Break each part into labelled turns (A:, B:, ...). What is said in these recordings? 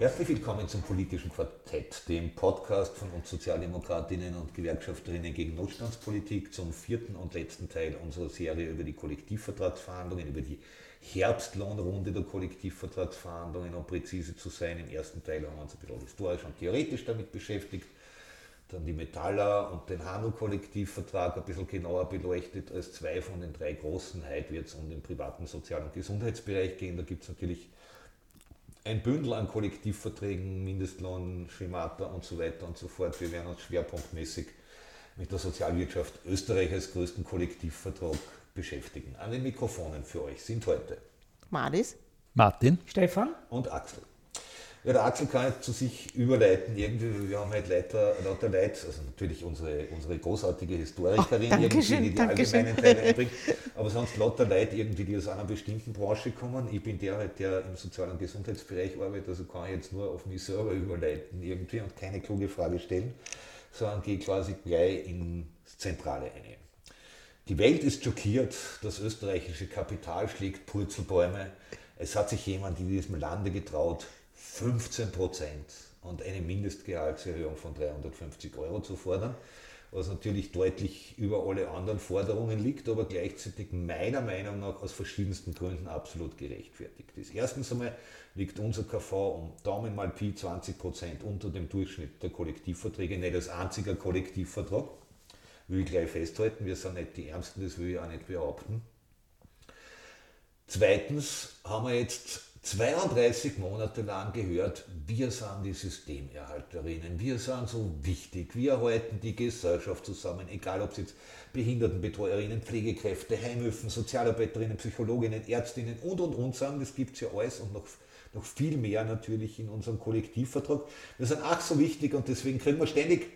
A: Herzlich willkommen zum politischen Quartett, dem Podcast von uns Sozialdemokratinnen und Gewerkschafterinnen gegen Notstandspolitik zum vierten und letzten Teil unserer Serie über die Kollektivvertragsverhandlungen, über die Herbstlohnrunde der Kollektivvertragsverhandlungen, um präzise zu sein. Im ersten Teil haben wir uns ein bisschen historisch und theoretisch damit beschäftigt, dann die Metaller und den Handel-Kollektivvertrag ein bisschen genauer beleuchtet als zwei von den drei großen. Heute wird es um den privaten Sozial- und Gesundheitsbereich gehen. Da gibt es natürlich ein Bündel an Kollektivverträgen, Mindestlohn, Schemata und so weiter und so fort. Wir werden uns schwerpunktmäßig mit der Sozialwirtschaft Österreich als größten Kollektivvertrag beschäftigen. An den Mikrofonen für euch sind heute
B: Maris,
C: Martin,
B: Stefan
A: und Axel. Ja, der Axel kann jetzt zu sich überleiten. Irgendwie, wir haben halt lauter, lauter Leute, also natürlich unsere, unsere großartige Historikerin,
B: oh,
A: irgendwie, die die
B: Dankeschön.
A: allgemeinen Teile einbringt, aber sonst lauter Leute, irgendwie, die aus einer bestimmten Branche kommen. Ich bin der halt, der im Sozial- und Gesundheitsbereich arbeitet, also kann ich jetzt nur auf mich selber überleiten irgendwie und keine kluge Frage stellen, sondern gehe quasi gleich ins Zentrale ein. Die Welt ist schockiert, das österreichische Kapital schlägt Purzelbäume. Es hat sich jemand in diesem Lande getraut, 15 Prozent und eine Mindestgehaltserhöhung von 350 Euro zu fordern, was natürlich deutlich über alle anderen Forderungen liegt, aber gleichzeitig meiner Meinung nach aus verschiedensten Gründen absolut gerechtfertigt ist. Erstens einmal liegt unser KV um Daumen mal Pi 20 Prozent unter dem Durchschnitt der Kollektivverträge, nicht als einziger Kollektivvertrag. Will ich gleich festhalten, wir sind nicht die Ärmsten, das will ich auch nicht behaupten. Zweitens haben wir jetzt 32 Monate lang gehört, wir sind die Systemerhalterinnen, wir sind so wichtig, wir halten die Gesellschaft zusammen, egal ob es jetzt Behindertenbetreuerinnen, Pflegekräfte, Heimhilfen, Sozialarbeiterinnen, Psychologinnen, Ärztinnen und und und sind, das gibt es ja alles und noch, noch viel mehr natürlich in unserem Kollektivvertrag. Wir sind auch so wichtig und deswegen kriegen wir ständig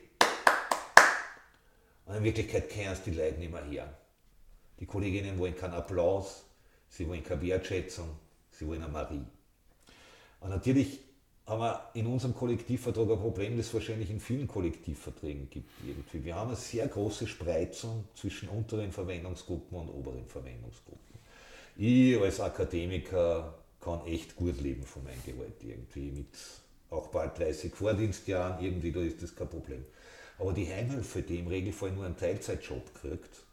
A: und in Wirklichkeit kennen es die Leute nicht mehr her. Die Kolleginnen wollen keinen Applaus, sie wollen keine Wertschätzung, sie wollen eine Marie. Und natürlich haben wir in unserem Kollektivvertrag ein Problem, das es wahrscheinlich in vielen Kollektivverträgen gibt. Irgendwie. Wir haben eine sehr große Spreizung zwischen unteren Verwendungsgruppen und oberen Verwendungsgruppen. Ich als Akademiker kann echt gut leben von meinem Gehalt irgendwie, mit auch bald 30 Vordienstjahren, irgendwie, da ist das kein Problem. Aber die Heimhilfe, die im Regelfall nur einen Teilzeitjob kriegt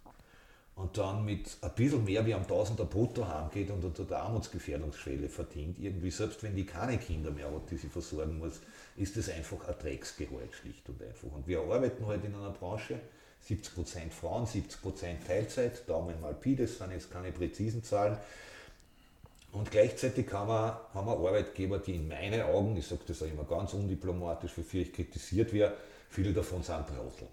A: und dann mit ein bisschen mehr wie am Tausender brutto heimgeht und unter der Armutsgefährdungsschwelle verdient, irgendwie, selbst wenn die keine Kinder mehr hat, die sie versorgen muss, ist das einfach ein Drecksgehalt, schlicht und einfach. Und wir arbeiten heute in einer Branche, 70% Frauen, 70% Teilzeit, Daumen mal Pi, das sind jetzt keine präzisen Zahlen. Und gleichzeitig haben wir, haben wir Arbeitgeber, die in meinen Augen, ich sage das auch immer ganz undiplomatisch, wofür ich kritisiert werde, Viele davon sind Trottel.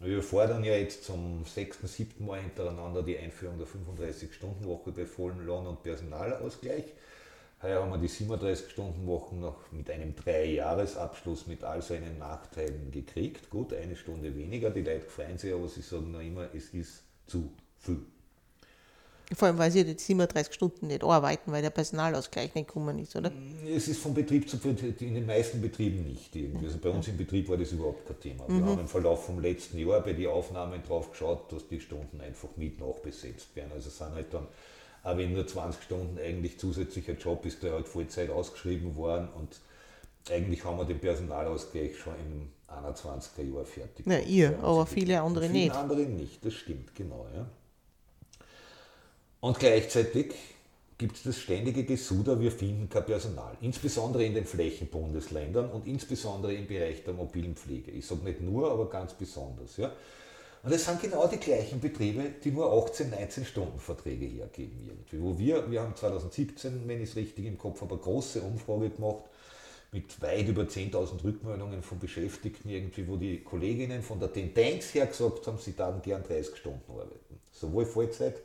A: Wir fordern ja jetzt zum sechsten, siebten Mal hintereinander die Einführung der 35-Stunden-Woche bei vollem Lohn- und Personalausgleich. Heuer haben wir die 37-Stunden-Wochen noch mit einem Dreijahresabschluss mit all seinen Nachteilen gekriegt. Gut, eine Stunde weniger. Die Leute freuen sich, aber sie sagen noch immer, es ist zu viel.
B: Vor allem, weil sie jetzt 37 Stunden nicht arbeiten, weil der Personalausgleich nicht gekommen ist, oder?
A: Es ist von Betrieb zu Betrieb, in den meisten Betrieben nicht. Irgendwie. Also bei uns im Betrieb war das überhaupt kein Thema. Wir haben im Verlauf vom letzten Jahr bei den Aufnahmen drauf geschaut, dass die Stunden einfach mit nachbesetzt werden. Also sind halt dann, auch wenn nur 20 Stunden eigentlich zusätzlicher Job ist, der halt Vollzeit ausgeschrieben worden und eigentlich haben wir den Personalausgleich schon im 21er Jahr fertig. Gehabt.
B: ihr,
A: uns
B: aber viele andere
A: viele
B: nicht.
A: andere nicht, das stimmt, genau. Ja. Und gleichzeitig gibt es das ständige Gesuder, wir finden kein Personal. Insbesondere in den Flächenbundesländern und insbesondere im Bereich der mobilen Pflege. Ich sage nicht nur, aber ganz besonders. Ja. Und es sind genau die gleichen Betriebe, die nur 18, 19 Stunden Verträge hergeben. Irgendwie. Wo wir, wir haben 2017, wenn ich es richtig im Kopf habe, eine große Umfrage gemacht mit weit über 10.000 Rückmeldungen von Beschäftigten, irgendwie, wo die Kolleginnen von der Tendenz her gesagt haben, sie würden gern 30 Stunden arbeiten. Sowohl Vollzeit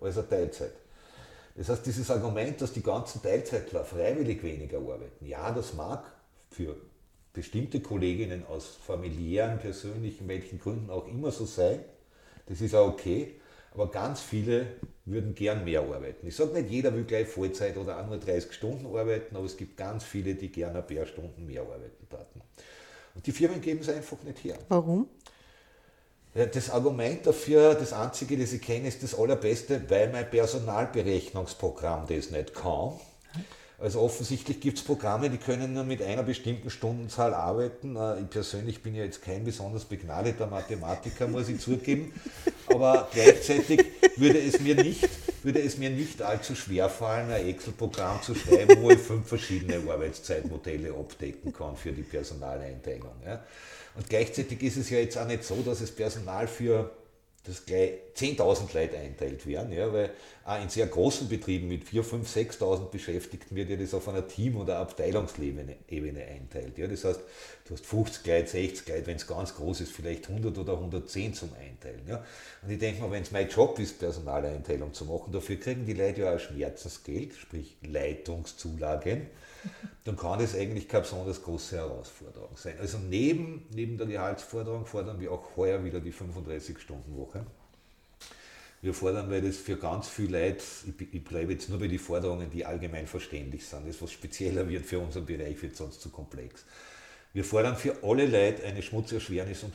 A: als auch Teilzeit. Das heißt, dieses Argument, dass die ganzen Teilzeitler freiwillig weniger arbeiten, ja, das mag für bestimmte Kolleginnen aus familiären, persönlichen, welchen Gründen auch immer so sein. Das ist auch okay. Aber ganz viele würden gern mehr arbeiten. Ich sage nicht, jeder will gleich Vollzeit oder nur 30 Stunden arbeiten, aber es gibt ganz viele, die gerne ein paar Stunden mehr arbeiten taten. Und die Firmen geben es einfach nicht her.
B: Warum?
A: Das Argument dafür, das einzige, das ich kenne, ist das allerbeste, weil mein Personalberechnungsprogramm das nicht kann. Also offensichtlich gibt es Programme, die können nur mit einer bestimmten Stundenzahl arbeiten. Äh, ich persönlich bin ja jetzt kein besonders begnadeter Mathematiker, muss ich zugeben. Aber gleichzeitig würde es mir nicht, würde es mir nicht allzu schwer fallen, ein Excel-Programm zu schreiben, wo ich fünf verschiedene Arbeitszeitmodelle abdecken kann für die Personaleinteilung. Und gleichzeitig ist es ja jetzt auch nicht so, dass es Personal für dass gleich 10.000 Leute einteilt werden, ja, weil auch in sehr großen Betrieben mit 4.000, 5.000, 6.000 Beschäftigten wird ja das auf einer Team- oder Abteilungsebene einteilt. Ja. Das heißt, du hast 50 Leute, 60 Leute, wenn es ganz groß ist, vielleicht 100 oder 110 zum Einteilen. Ja. Und ich denke mal, wenn es mein Job ist, Personaleinteilung zu machen, dafür kriegen die Leute ja auch Schmerzensgeld, sprich Leitungszulagen dann kann das eigentlich keine besonders große Herausforderung sein. Also neben, neben der Gehaltsforderung fordern wir auch heuer wieder die 35-Stunden-Woche. Wir fordern, weil das für ganz viele Leute, ich, ich bleibe jetzt nur bei den Forderungen, die allgemein verständlich sind, das was spezieller wird für unseren Bereich, wird sonst zu komplex. Wir fordern für alle Leute eine Schmutzerschwernis- und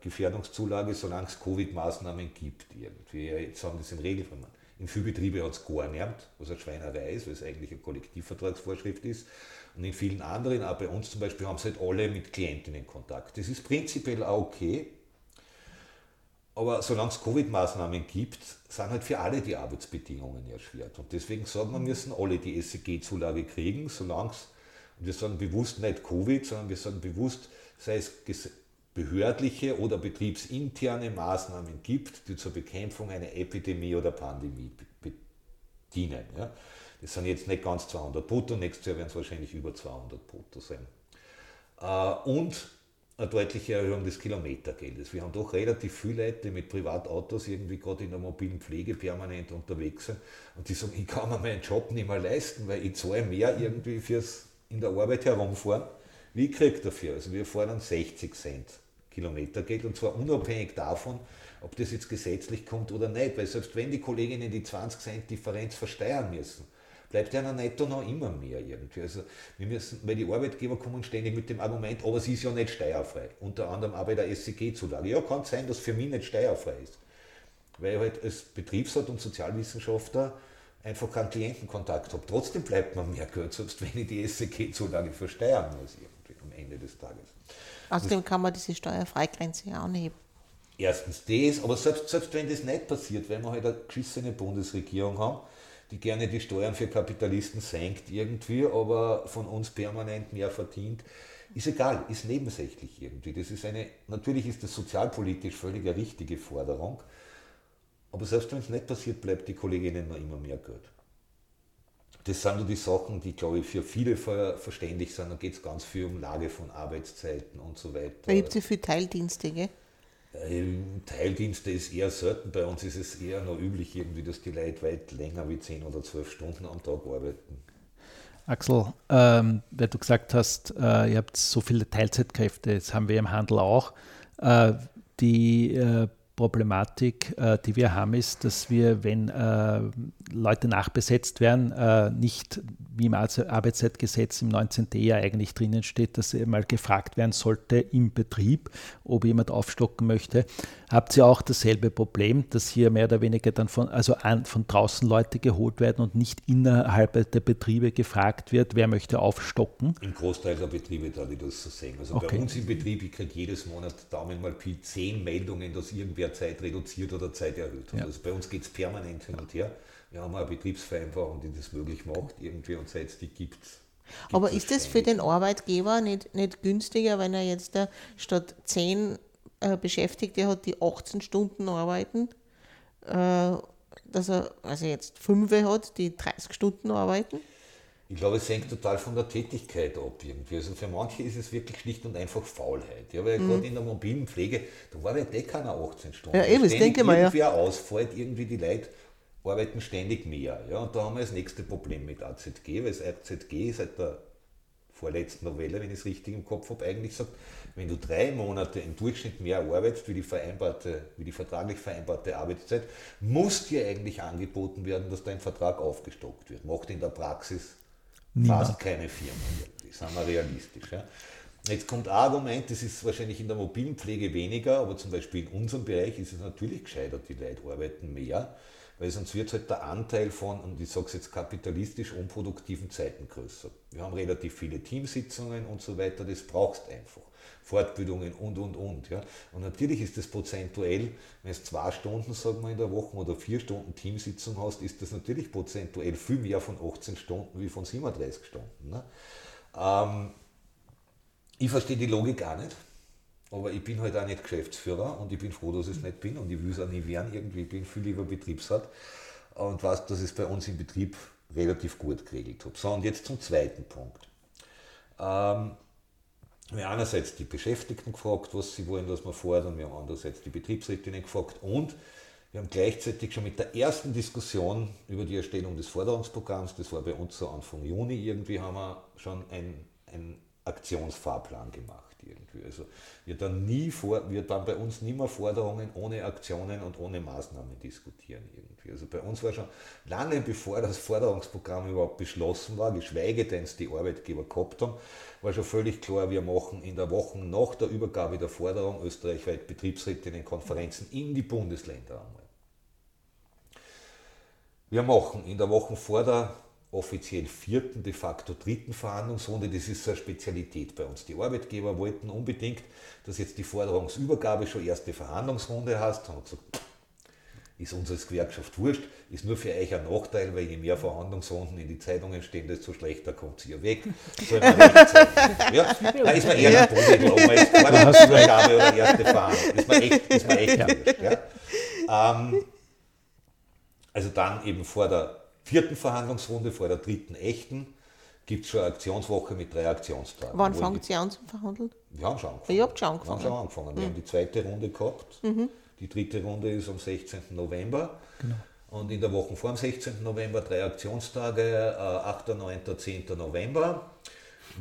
A: Gefährdungszulage, solange es Covid-Maßnahmen gibt. Irgendwie. Jetzt haben das im Regelfall. In vielen Betrieben hat es gar nicht, was eine Schweinerei ist, weil es eigentlich eine Kollektivvertragsvorschrift ist. Und in vielen anderen, auch bei uns zum Beispiel, haben sie halt alle mit Klientinnen Kontakt. Das ist prinzipiell auch okay. Aber solange es Covid-Maßnahmen gibt, sind halt für alle die Arbeitsbedingungen erschwert. Und deswegen sagen wir, müssen alle die SEG-Zulage kriegen, solange es, und wir sagen bewusst nicht Covid, sondern wir sagen bewusst, sei es behördliche oder betriebsinterne Maßnahmen gibt, die zur Bekämpfung einer Epidemie oder Pandemie dienen. Ja. Das sind jetzt nicht ganz 200 brutto, nächstes Jahr werden es wahrscheinlich über 200 brutto sein. Äh, und eine deutliche Erhöhung des Kilometergeldes. Wir haben doch relativ viele Leute, die mit Privatautos irgendwie gerade in der mobilen Pflege permanent unterwegs sind und die sagen, ich kann mir meinen Job nicht mehr leisten, weil ich zahle mehr irgendwie fürs in der Arbeit herumfahren. Wie ich dafür? Also wir fordern 60 Cent Kilometergeld und zwar unabhängig davon, ob das jetzt gesetzlich kommt oder nicht, weil selbst wenn die Kolleginnen die 20 Cent Differenz versteuern müssen, bleibt ja netto noch immer mehr irgendwie. Also wir müssen, weil die Arbeitgeber kommen ständig mit dem Argument, aber sie ist ja nicht steuerfrei. Unter anderem auch bei der SCG-Zulage. Ja, kann sein, dass für mich nicht steuerfrei ist. Weil ich halt als Betriebsrat und Sozialwissenschaftler einfach keinen Klientenkontakt habe. Trotzdem bleibt man mehr Geld, selbst wenn ich die SCG-Zulage versteuern muss irgendwie am Ende des Tages.
B: Außerdem kann man diese Steuerfreigrenze ja anheben.
A: Erstens das, aber selbst, selbst wenn das nicht passiert, weil wir halt eine geschissene Bundesregierung haben, die gerne die Steuern für Kapitalisten senkt irgendwie, aber von uns permanent mehr verdient, ist egal, ist nebensächlich irgendwie. Das ist eine, natürlich ist das sozialpolitisch völlig eine richtige Forderung, aber selbst wenn es nicht passiert, bleibt die Kolleginnen immer mehr Geld das sind nur die Sachen, die, glaube ich, für viele verständlich sind. Da geht es ganz viel um Lage von Arbeitszeiten und so weiter.
B: Da gibt es ja viele Teildienste, gell?
A: Ähm, Teildienste ist eher selten. Bei uns ist es eher noch üblich, irgendwie, dass die Leute weit länger wie 10 oder 12 Stunden am Tag arbeiten.
C: Axel, ähm, weil du gesagt hast, äh, ihr habt so viele Teilzeitkräfte, das haben wir im Handel auch. Äh, die äh, Problematik, äh, die wir haben, ist, dass wir, wenn äh, Leute nachbesetzt werden, äh, nicht wie im Arbeitszeitgesetz im 19. ja eigentlich drinnen steht, dass mal gefragt werden sollte im Betrieb, ob jemand aufstocken möchte. Habt ihr auch dasselbe Problem, dass hier mehr oder weniger dann von, also an, von draußen Leute geholt werden und nicht innerhalb der Betriebe gefragt wird, wer möchte aufstocken?
A: Im Großteil der Betriebe darf ich das so sehen. Also okay. bei uns im Betrieb, ich kriege jedes Monat Daumen mal Pi zehn Meldungen, dass irgendwer Zeit reduziert oder Zeit erhöht. Ja. Also bei uns geht es permanent hin und her. Wir haben eine Betriebsvereinbarung, die das möglich macht irgendwie und seit es die gibt.
B: Aber ist das für den Arbeitgeber nicht, nicht günstiger, wenn er jetzt da statt 10 äh, Beschäftigte hat, die 18 Stunden arbeiten, äh, dass er also jetzt 5 hat, die 30 Stunden arbeiten?
A: Ich glaube, es hängt total von der Tätigkeit ab irgendwie. Also für manche ist es wirklich schlicht und einfach Faulheit. Ja, weil mhm. gerade in der mobilen Pflege, da war ja eh keiner 18 Stunden.
B: Ja, eben, das denke ich mal.
A: Wenn ja. ausfällt, irgendwie die Leute arbeiten ständig mehr. Ja, und da haben wir das nächste Problem mit AZG, weil das AZG seit der vorletzten Novelle, wenn ich es richtig im Kopf habe, eigentlich sagt, wenn du drei Monate im Durchschnitt mehr arbeitest, wie die, vereinbarte, wie die vertraglich vereinbarte Arbeitszeit, muss dir eigentlich angeboten werden, dass dein Vertrag aufgestockt wird. Macht in der Praxis Niemand. fast keine Firma sagen wir realistisch. Ja. Jetzt kommt ein Argument, das ist wahrscheinlich in der mobilen Pflege weniger, aber zum Beispiel in unserem Bereich ist es natürlich gescheitert, die Leute arbeiten mehr, weil sonst wird halt der Anteil von, und ich sage es jetzt kapitalistisch, unproduktiven Zeiten größer. Wir haben relativ viele Teamsitzungen und so weiter, das brauchst einfach. Fortbildungen und, und, und. Ja. Und natürlich ist das prozentuell, wenn du zwei Stunden, sagen wir, in der Woche oder vier Stunden Teamsitzung hast, ist das natürlich prozentuell viel mehr von 18 Stunden wie von 37 Stunden. Ne. Ähm, ich verstehe die Logik auch nicht, aber ich bin halt auch nicht Geschäftsführer und ich bin froh, dass ich es nicht bin und ich will es auch nie werden irgendwie. Ich bin viel lieber Betriebsrat und weiß, dass ich es bei uns im Betrieb relativ gut geregelt habe. So, und jetzt zum zweiten Punkt. Ähm, wir haben einerseits die Beschäftigten gefragt, was sie wollen, dass wir fordern, wir haben andererseits die Betriebsrätinnen gefragt. Und wir haben gleichzeitig schon mit der ersten Diskussion über die Erstellung des Forderungsprogramms, das war bei uns so Anfang Juni irgendwie, haben wir schon ein, ein Aktionsfahrplan gemacht irgendwie. Also wir dann nie vor, wir dann bei uns nie mehr Forderungen ohne Aktionen und ohne Maßnahmen diskutieren irgendwie. Also bei uns war schon lange bevor das Forderungsprogramm überhaupt beschlossen war, geschweige denn es die Arbeitgeber gehabt haben, war schon völlig klar, wir machen in der Woche nach der Übergabe der Forderung österreichweit Betriebsrätinnenkonferenzen in die Bundesländer einmal. Wir machen in der Woche vor der offiziell vierten, de facto dritten Verhandlungsrunde. Das ist so eine Spezialität bei uns. Die Arbeitgeber wollten unbedingt, dass jetzt die Forderungsübergabe schon erste Verhandlungsrunde hast. Haben gesagt, ist uns als Gewerkschaft wurscht, ist nur für euch ein Nachteil, weil je mehr Verhandlungsrunden in die Zeitungen stehen, desto schlechter kommt weg. Soll man nicht ja? Da ist man eher ja. Boden, ob man jetzt oder erste Verhandlung. Ist man echt, ist man echt ja. wurscht. Ja? Ähm, also dann eben vor der vierten Verhandlungsrunde, vor der dritten echten, gibt es schon eine Aktionswoche mit drei Aktionstagen.
B: Wann fangen Sie an zu verhandeln?
A: Wir haben schon angefangen.
B: Ich habe schon angefangen.
A: Wir haben schon angefangen. Wir mhm. haben die zweite Runde gehabt. Mhm. Die dritte Runde ist am 16. November. Genau. Und in der Woche vor dem 16. November drei Aktionstage, äh, 8., 9., 10. November,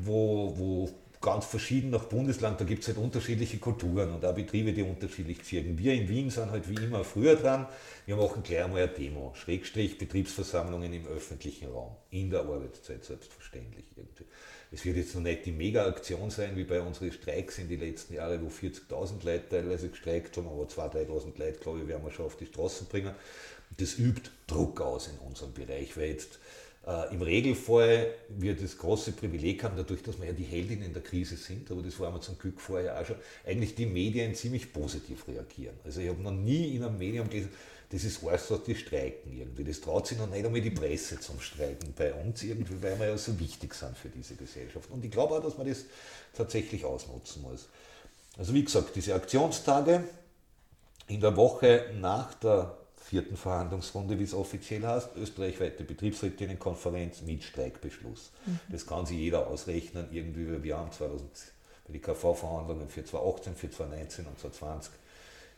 A: wo, wo ganz verschieden nach Bundesland, da gibt es halt unterschiedliche Kulturen und auch Betriebe, die unterschiedlich wirken. Wir in Wien sind halt wie immer früher dran. Wir machen gleich einmal eine Demo, Schrägstrich Betriebsversammlungen im öffentlichen Raum, in der Arbeitszeit selbstverständlich irgendwie. Es wird jetzt noch nicht die Mega-Aktion sein, wie bei unseren Streiks in den letzten Jahren, wo 40.000 Leute teilweise gestreikt haben, aber 2.000, 3.000 Leute, glaube ich, werden wir schon auf die Straßen bringen. Das übt Druck aus in unserem Bereich, weil jetzt äh, Im Regelfall wir das große Privileg haben, dadurch, dass wir ja die Heldinnen der Krise sind, aber das war wir zum Glück vorher auch schon, eigentlich die Medien ziemlich positiv reagieren. Also ich habe noch nie in einem Medium gelesen, das ist alles, was die streiken irgendwie. Das traut sich noch nicht einmal die Presse zum Streiken bei uns irgendwie, weil wir ja so wichtig sind für diese Gesellschaft. Und ich glaube auch, dass man das tatsächlich ausnutzen muss. Also wie gesagt, diese Aktionstage in der Woche nach der vierten Verhandlungsrunde, wie es offiziell heißt, österreichweite Betriebsrätinnenkonferenz mit Streikbeschluss. Mhm. Das kann sich jeder ausrechnen, irgendwie, wir haben 2000, bei die KV-Verhandlungen für 2018, für 2019 und 2020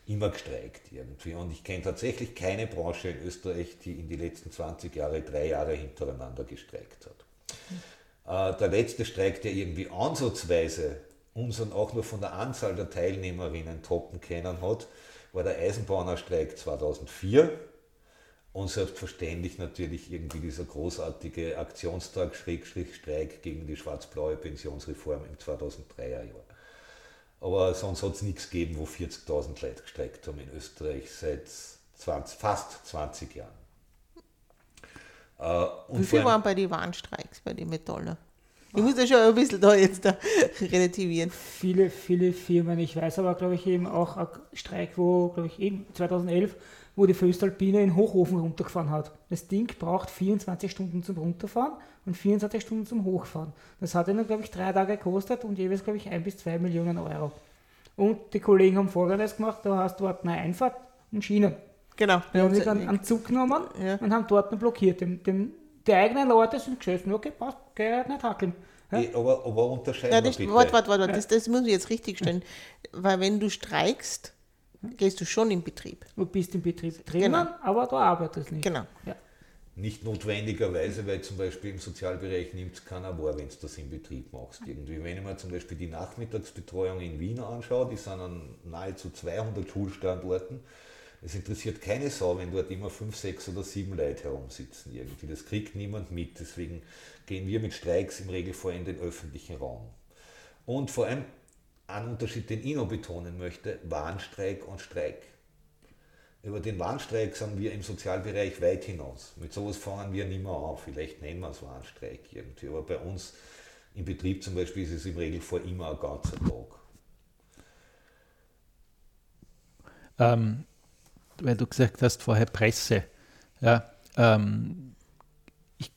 A: immer gestreikt irgendwie. Und ich kenne tatsächlich keine Branche in Österreich, die in die letzten 20 Jahre drei Jahre hintereinander gestreikt hat. Mhm. Äh, der letzte Streik, der irgendwie ansatzweise unseren auch nur von der Anzahl der Teilnehmerinnen toppen können hat, war der Eisenbahnerstreik 2004 und selbstverständlich natürlich irgendwie dieser großartige Aktionstag Streik gegen die schwarz-blaue Pensionsreform im 2003er Jahr. Aber sonst hat es nichts gegeben, wo 40.000 Leute gestreikt haben in Österreich seit 20, fast 20 Jahren.
B: Äh, Wie viel waren bei den Warnstreiks, bei den Metaller? Ich muss ja schon ein bisschen da jetzt da relativieren.
D: Viele, viele Firmen. Ich weiß aber, glaube ich, eben auch ein Streik, wo, glaube ich, eben 2011, wo die Föstalpine in Hochofen runtergefahren hat. Das Ding braucht 24 Stunden zum Runterfahren und 24 Stunden zum Hochfahren. Das hat ihnen, glaube ich, drei Tage gekostet und jeweils, glaube ich, ein bis zwei Millionen Euro. Und die Kollegen haben Folgendes gemacht: da hast du dort eine Einfahrt und Schienen.
B: Genau.
D: Die haben sich dann einen Zug genommen ja. und haben dort blockiert. Den, den die eigenen Leute sind geschossen. Okay, passt, geh nicht hackeln.
A: Ja? aber, aber unterscheiden ja,
B: das, Warte, warte, warte, das, das muss ich jetzt richtig stellen. Weil wenn du streikst, gehst du schon in Betrieb.
D: Du bist im Betrieb drinnen, genau. aber du arbeitest nicht.
B: Genau.
A: Ja. Nicht notwendigerweise, weil zum Beispiel im Sozialbereich nimmt es keiner wahr, wenn du das im Betrieb machst. Irgendwie. Wenn ich mir zum Beispiel die Nachmittagsbetreuung in Wien anschaue, die sind an nahezu 200 Schulstandorten. Es interessiert keine Sau, wenn dort immer fünf, sechs oder sieben Leute herumsitzen. Irgendwie. Das kriegt niemand mit. Deswegen gehen wir mit Streiks im Regelfall in den öffentlichen Raum. Und vor allem ein Unterschied, den ich noch betonen möchte, Warnstreik und Streik. Über den Warnstreik sind wir im Sozialbereich weit hinaus. Mit sowas fangen wir nicht mehr an. Vielleicht nennen wir es Warnstreik irgendwie. Aber bei uns im Betrieb zum Beispiel ist es im Regelfall immer ein ganzer Tag.
C: Ähm, weil du gesagt hast vorher Presse. Ja, ähm, ich,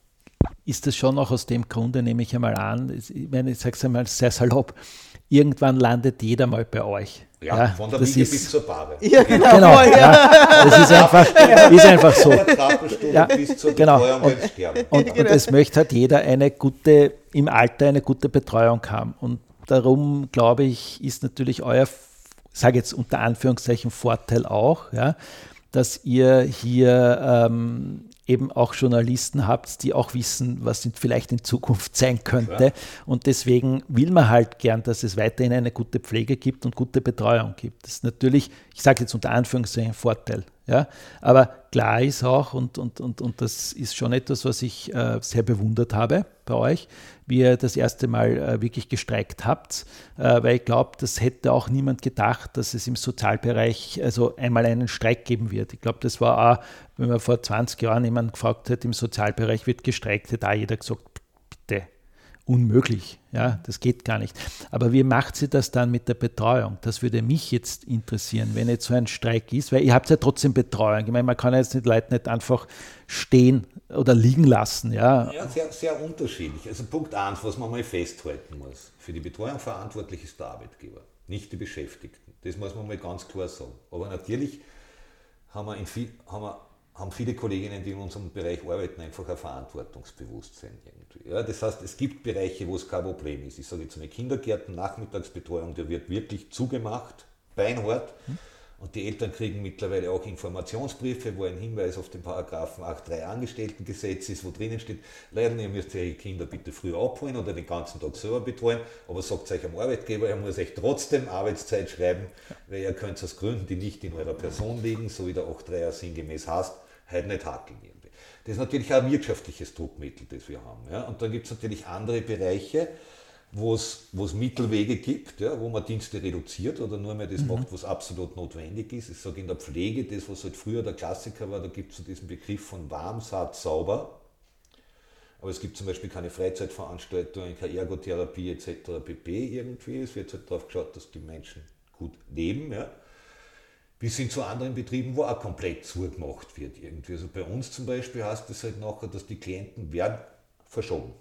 C: ist das schon auch aus dem Grunde, nehme ich einmal an, ich meine, ich sage es einmal sehr salopp, irgendwann landet jeder mal bei euch.
A: Ja,
C: Ja,
A: von der
C: das
A: Wiege
C: ist-
A: bis zur Bahre.
B: Ja, genau.
C: Genau,
B: ja.
C: das ist einfach, ist einfach so. Ja,
A: bis zur
C: genau.
A: Betreuung
C: Und-. Und, und es möchte halt jeder eine gute, im Alter eine gute Betreuung haben. Und darum, glaube ich, ist natürlich euer, sage jetzt unter Anführungszeichen, Vorteil auch, ja, dass ihr hier ähm, eben auch Journalisten habt, die auch wissen, was vielleicht in Zukunft sein könnte.
A: Ja.
C: Und deswegen will man halt gern, dass es weiterhin eine gute Pflege gibt und gute Betreuung gibt. Das ist natürlich, ich sage jetzt unter Anführungszeichen, Vorteil. Ja? Aber klar ist auch, und, und, und, und das ist schon etwas, was ich äh, sehr bewundert habe bei euch, wie ihr das erste Mal äh, wirklich gestreikt habt, äh, weil ich glaube, das hätte auch niemand gedacht, dass es im Sozialbereich also einmal einen Streik geben wird. Ich glaube, das war auch, wenn man vor 20 Jahren jemand gefragt hätte, im Sozialbereich wird gestreikt, hätte auch jeder gesagt, unmöglich. Ja, das geht gar nicht. Aber wie macht sie das dann mit der Betreuung? Das würde mich jetzt interessieren, wenn jetzt so ein Streik ist, weil ihr habt ja trotzdem Betreuung. Ich meine, man kann jetzt die Leute nicht einfach stehen oder liegen lassen. Ja,
A: Ja, sehr, sehr unterschiedlich. Also Punkt 1, was man mal festhalten muss. Für die Betreuung verantwortlich ist der Arbeitgeber, nicht die Beschäftigten. Das muss man mal ganz klar sagen. Aber natürlich haben, wir in viel, haben, wir, haben viele Kolleginnen, die in unserem Bereich arbeiten, einfach ein Verantwortungsbewusstsein irgendwie. Ja, das heißt, es gibt Bereiche, wo es kein Problem ist. Ich sage jetzt mal Kindergärten, Nachmittagsbetreuung, der wird wirklich zugemacht, beinhart. Und die Eltern kriegen mittlerweile auch Informationsbriefe, wo ein Hinweis auf den Paragraphen 8.3 Angestelltengesetz ist, wo drinnen steht, leider, ihr müsst eure Kinder bitte früh abholen oder den ganzen Tag selber betreuen, aber sagt euch am Arbeitgeber, er muss euch trotzdem Arbeitszeit schreiben, weil ihr könnt aus Gründen, die nicht in eurer Person liegen, so wie der 8.3er sinngemäß heißt, halt nicht irgendwie. Das ist natürlich auch ein wirtschaftliches Druckmittel, das wir haben. Ja? Und dann gibt es natürlich andere Bereiche, wo es Mittelwege gibt, ja, wo man Dienste reduziert oder nur mehr das macht, was absolut notwendig ist. Ich sage in der Pflege, das was halt früher der Klassiker war, da gibt es so diesen Begriff von warm, satt, sauber. Aber es gibt zum Beispiel keine Freizeitveranstaltungen, keine Ergotherapie etc. pp. irgendwie. Es wird halt darauf geschaut, dass die Menschen gut leben. Ja. Bis hin zu anderen Betrieben, wo auch komplett zugemacht wird irgendwie. Also bei uns zum Beispiel heißt es halt nachher, dass die Klienten werden verschoben.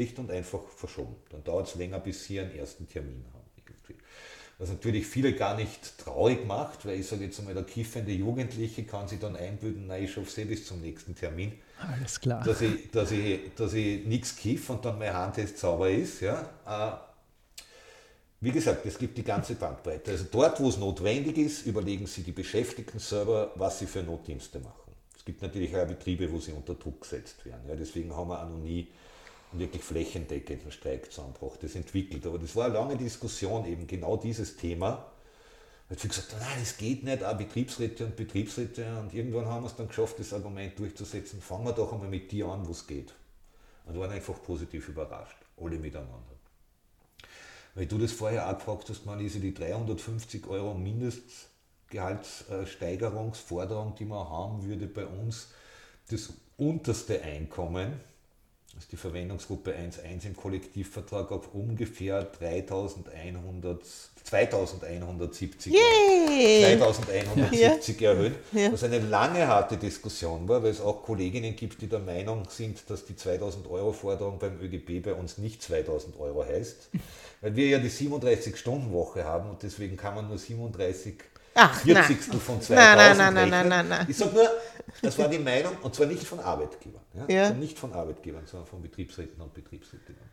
A: Schlicht und einfach verschoben. Dann dauert es länger, bis sie einen ersten Termin haben. Irgendwie. Was natürlich viele gar nicht traurig macht, weil ich sage jetzt einmal, der kiffende Jugendliche kann sich dann einbilden, nein, ich schaffe es eh bis zum nächsten Termin
C: alles klar.
A: dass ich, dass ich, dass ich nichts kiff und dann mein Handtest sauber ist. Ja. Äh, Wie gesagt, es gibt die ganze Bandbreite. Also dort, wo es notwendig ist, überlegen Sie die Beschäftigten selber, was sie für Notdienste machen. Es gibt natürlich auch Betriebe, wo sie unter Druck gesetzt werden. Ja. Deswegen haben wir auch noch nie wirklich flächendeckenden Streik zusammengebracht. Das entwickelt. Aber das war eine lange Diskussion, eben genau dieses Thema. Weil viele gesagt nein, das geht nicht, auch Betriebsräte und Betriebsräte. Und irgendwann haben wir es dann geschafft, das Argument durchzusetzen, fangen wir doch einmal mit dir an, wo es geht. Und waren einfach positiv überrascht, alle miteinander. Weil du das vorher auch gefragt hast, Marlise, die 350 Euro Mindestgehaltssteigerungsforderung, die man haben würde bei uns, das unterste Einkommen, ist die Verwendungsgruppe 1.1 im Kollektivvertrag auf ungefähr 3100, 2170
B: Yay!
A: 2170 erhöht,
B: Ja.
A: was eine lange harte Diskussion war, weil es auch Kolleginnen gibt, die der Meinung sind, dass die 2000 Euro Forderung beim ÖGB bei uns nicht 2000 Euro heißt, weil wir ja die 37-Stunden-Woche haben und deswegen kann man nur 37
B: Ach, nein.
A: 40 von 2000
B: Nein, nein, nein, nein,
A: rechnen.
B: nein, nein, nein.
A: Ich sage nur, das war die Meinung, und zwar nicht von Arbeitgebern. Ja?
B: Ja.
A: Nicht von Arbeitgebern, sondern von Betriebsräten und Betriebsrätinnen.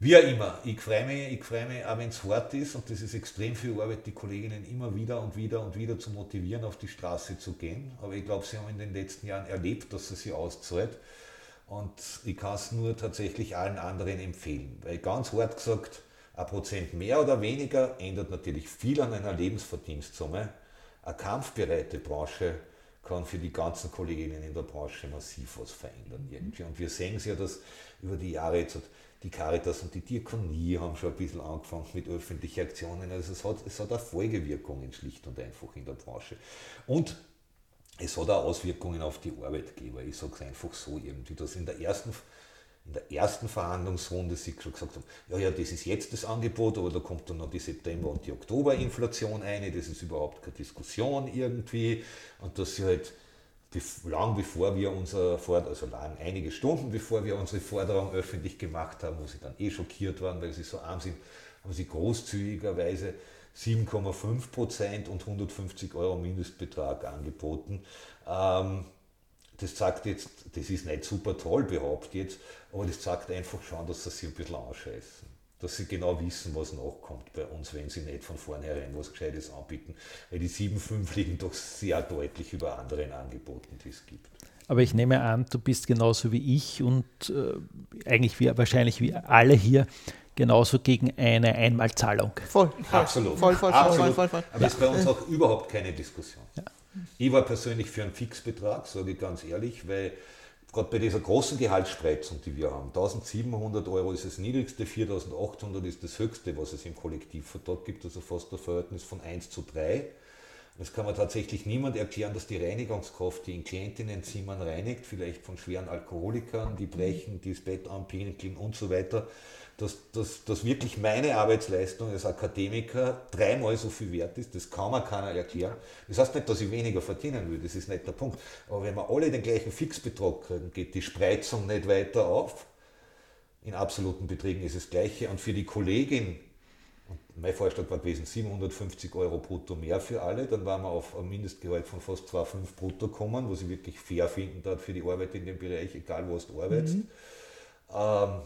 A: Wie auch immer, ich freue mich, ich freue mich auch wenn es hart ist und das ist extrem viel Arbeit, die Kolleginnen immer wieder und wieder und wieder zu motivieren, auf die Straße zu gehen. Aber ich glaube, sie haben in den letzten Jahren erlebt, dass es sich auszahlt. Und ich kann es nur tatsächlich allen anderen empfehlen. Weil ganz hart gesagt, ein Prozent mehr oder weniger ändert natürlich viel an einer Lebensverdienstsumme. Eine kampfbereite Branche kann für die ganzen Kolleginnen in der Branche massiv was verändern irgendwie. Und wir sehen es ja, dass über die Jahre jetzt die Caritas und die Diakonie haben schon ein bisschen angefangen mit öffentlichen Aktionen. Also es hat, es hat auch Folgewirkungen schlicht und einfach in der Branche. Und es hat auch Auswirkungen auf die Arbeitgeber. Ich sage es einfach so irgendwie, dass in der ersten in der ersten Verhandlungsrunde sie gesagt haben, ja, ja, das ist jetzt das Angebot, aber da kommt dann noch die September- und die Oktoberinflation ein, das ist überhaupt keine Diskussion irgendwie und dass sie halt lang bevor wir unser Forderung, also lang, einige Stunden bevor wir unsere Forderung öffentlich gemacht haben, wo sie dann eh schockiert waren, weil sie so arm sind, haben sie großzügigerweise 7,5 Prozent und 150 Euro Mindestbetrag angeboten. Ähm, das sagt jetzt, das ist nicht super toll behauptet jetzt, aber das sagt einfach schon, dass sie sich ein bisschen anscheißen. Dass sie genau wissen, was nachkommt bei uns, wenn sie nicht von vornherein was Gescheites anbieten. Weil die 7,5 liegen doch sehr deutlich über anderen Angeboten, die es gibt.
C: Aber ich nehme an, du bist genauso wie ich und äh, eigentlich wie, wahrscheinlich wie alle hier genauso gegen eine Einmalzahlung.
B: Voll,
A: voll absolut.
B: Voll, voll,
A: absolut.
B: voll, voll, voll,
A: Aber das ist bei uns auch überhaupt keine Diskussion. Ja. Ich war persönlich für einen Fixbetrag, sage ich ganz ehrlich, weil gerade bei dieser großen Gehaltsspreizung, die wir haben, 1700 Euro ist das niedrigste, 4800 ist das höchste, was es im Kollektivvertrag gibt, also fast ein Verhältnis von 1 zu 3. Das kann man tatsächlich niemand erklären, dass die Reinigungskraft, die in Klientinnenzimmern reinigt, vielleicht von schweren Alkoholikern, die brechen, die das Bett anpinkeln und so weiter, dass, dass, dass wirklich meine Arbeitsleistung als Akademiker dreimal so viel wert ist, das kann man keiner erklären. Das heißt nicht, dass ich weniger verdienen will, das ist nicht der Punkt. Aber wenn wir alle den gleichen Fixbetrag kriegen, geht die Spreizung nicht weiter auf. In absoluten Beträgen ist es das Gleiche. Und für die Kollegin, mein Vorschlag war gewesen, 750 Euro brutto mehr für alle, dann waren wir auf ein Mindestgehalt von fast 2,5 brutto kommen, was ich wirklich fair finden dort für die Arbeit in dem Bereich, egal wo du arbeitest. Mhm. Ähm,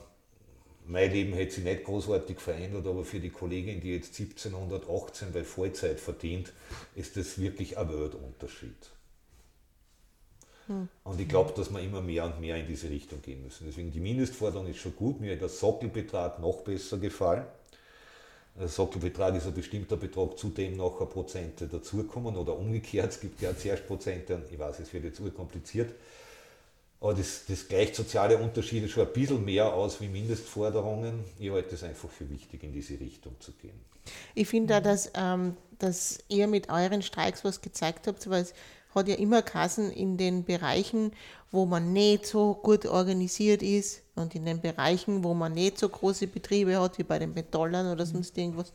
A: mein Leben hätte sich nicht großartig verändert, aber für die Kollegin, die jetzt 1718 bei Vollzeit verdient, ist das wirklich ein Weltunterschied. Hm. Und ich glaube, dass wir immer mehr und mehr in diese Richtung gehen müssen. Deswegen die Mindestforderung ist schon gut. Mir hat der Sockelbetrag noch besser gefallen. Der Sockelbetrag ist ein bestimmter Betrag, zu dem nachher Prozente dazukommen oder umgekehrt. Es gibt ja zuerst Prozente, ich weiß, es wird jetzt urkompliziert. Aber das, das gleicht soziale Unterschiede schon ein bisschen mehr aus wie Mindestforderungen. Ich halte es einfach für wichtig, in diese Richtung zu gehen.
B: Ich finde auch, dass, ähm, dass ihr mit euren Streiks was gezeigt habt, weil es hat ja immer Kassen in den Bereichen, wo man nicht so gut organisiert ist und in den Bereichen, wo man nicht so große Betriebe hat, wie bei den Metallern oder sonst irgendwas,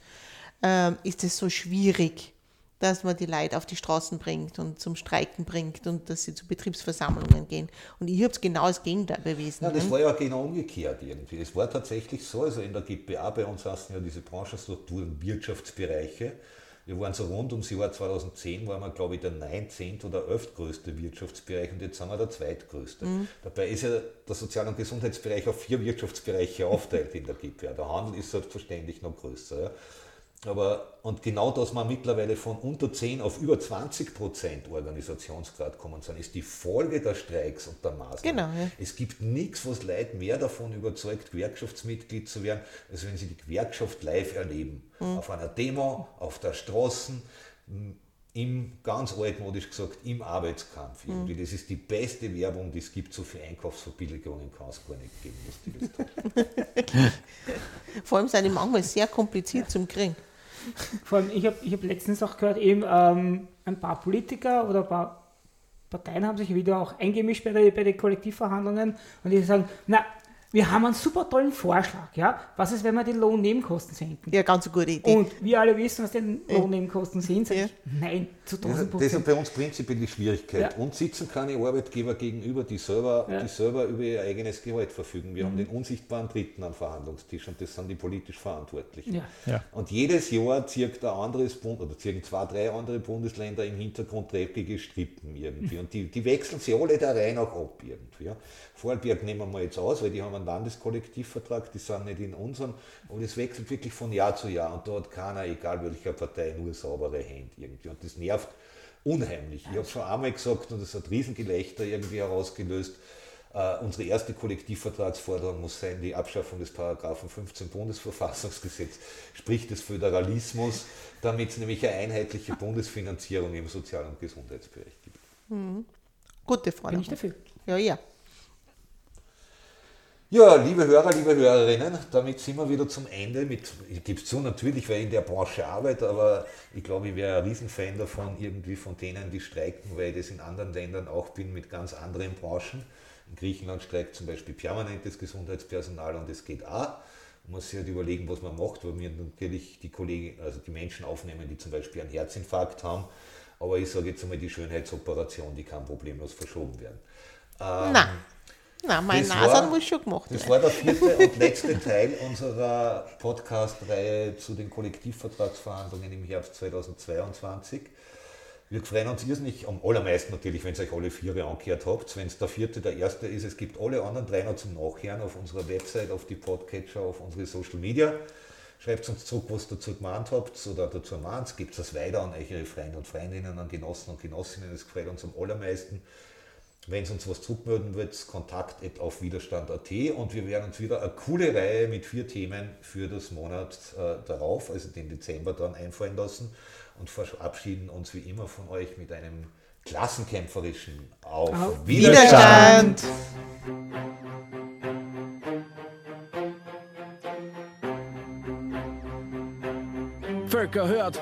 B: ähm, ist es so schwierig dass man die Leute auf die Straßen bringt und zum Streiken bringt und dass sie zu Betriebsversammlungen gehen. Und ich habe es genau das Gegenteil bewiesen.
A: Ja, das war ja genau umgekehrt irgendwie. Es war tatsächlich so, also in der GPA bei uns hatten ja diese Branchenstrukturen Wirtschaftsbereiche. Wir waren so rund ums Jahr 2010, waren wir, glaube ich, der 19. oder 11. größte Wirtschaftsbereich und jetzt sind wir der zweitgrößte. Mhm. Dabei ist ja der Sozial- und Gesundheitsbereich auf vier Wirtschaftsbereiche aufteilt in der GPA. Der Handel ist selbstverständlich noch größer. Ja. Aber, und genau, dass wir mittlerweile von unter 10 auf über 20 Prozent Organisationsgrad kommen sind, ist die Folge der Streiks und der Maßnahmen.
B: Genau, ja.
A: Es gibt nichts, was Leute mehr davon überzeugt, Gewerkschaftsmitglied zu werden, als wenn sie die Gewerkschaft live erleben. Mhm. Auf einer Demo, auf der Straße, im, ganz altmodisch gesagt, im Arbeitskampf. Mhm. Das ist die beste Werbung, die es gibt. So viele Einkaufsverbilligungen kann es gar nicht geben.
B: Vor allem sind die manchmal sehr kompliziert zum Kriegen.
D: Vor allem, ich habe ich hab letztens auch gehört, eben ähm, ein paar Politiker oder ein paar Parteien haben sich wieder auch eingemischt bei, der, bei den Kollektivverhandlungen und die sagen, na, wir haben einen super tollen Vorschlag. Ja? Was ist, wenn wir die Lohnnebenkosten senken?
B: Ja, ganz eine gute Idee.
D: Und wir alle wissen, was die Lohnnebenkosten sind. Ja. Nein, zu 1000
A: Prozent. Das ist bei uns prinzipiell die Schwierigkeit. Ja. Uns sitzen keine Arbeitgeber gegenüber, die selber, ja. die selber über ihr eigenes Gehalt verfügen. Wir mhm. haben den unsichtbaren Dritten am Verhandlungstisch und das sind die politisch Verantwortlichen. Ja. Und jedes Jahr zirkt ein anderes Bund oder zirken zwei, drei andere Bundesländer im Hintergrund dreckige Strippen irgendwie. Und die, die wechseln sie alle der Reihe nach ab irgendwie. Vorarlberg nehmen wir jetzt aus, weil die haben einem Landeskollektivvertrag, die sind nicht in unserem, aber das wechselt wirklich von Jahr zu Jahr und da hat keiner, egal welcher Partei, nur saubere Hände irgendwie. Und das nervt unheimlich. Ich habe schon einmal gesagt, und das hat Riesengelächter irgendwie herausgelöst, Uh, unsere erste Kollektivvertragsforderung muss sein, die Abschaffung des Paragraphen 15 Bundesverfassungsgesetz, sprich des Föderalismus, damit es nämlich eine einheitliche Bundesfinanzierung im Sozial- und Gesundheitsbereich gibt.
B: Mhm. Gute Forderung.
D: Bin ich dafür.
B: Ja, ja.
A: Ja, liebe Hörer, liebe Hörerinnen, damit sind wir wieder zum Ende. Mit, ich gebe es zu, natürlich, weil ich in der Branche arbeite, aber ich glaube, ich wäre ein Riesenfan davon, irgendwie von denen, die streiken, weil ich das in anderen Ländern auch bin, mit ganz anderen Branchen. In Griechenland streikt zum Beispiel permanentes Gesundheitspersonal und es geht auch. Man muss sich halt überlegen, was man macht, weil wir natürlich die Kollegen, also die Menschen aufnehmen, die zum Beispiel einen Herzinfarkt haben. Aber ich sage jetzt einmal, die Schönheitsoperation, die kann problemlos verschoben werden.
B: Ähm, Nein. Na, mein Nasen muss schon gemacht
A: werden. Das war der vierte und letzte Teil unserer Podcast-Reihe zu den Kollektivvertragsverhandlungen im Herbst 2022. Wir freuen uns irrsinnig, am allermeisten natürlich, wenn ihr euch alle vier angehört habt. Wenn es der vierte der erste ist, es gibt alle anderen drei noch zum Nachhören auf unserer Website, auf die Podcatcher, auf unsere Social Media. Schreibt uns zurück, was ihr dazu gemeint habt oder dazu meint. Gebt es weiter an eure Freunde und Freundinnen, an Genossen und Genossinnen. Das gefällt uns am allermeisten. Wenn es uns was zurückmelden wird, kontakt auf widerstand.at und wir werden uns wieder eine coole Reihe mit vier Themen für das Monat äh, darauf, also den Dezember dann einfallen lassen und verabschieden uns wie immer von euch mit einem klassenkämpferischen Auf, auf Widerstand. Widerstand.
E: Völker hört.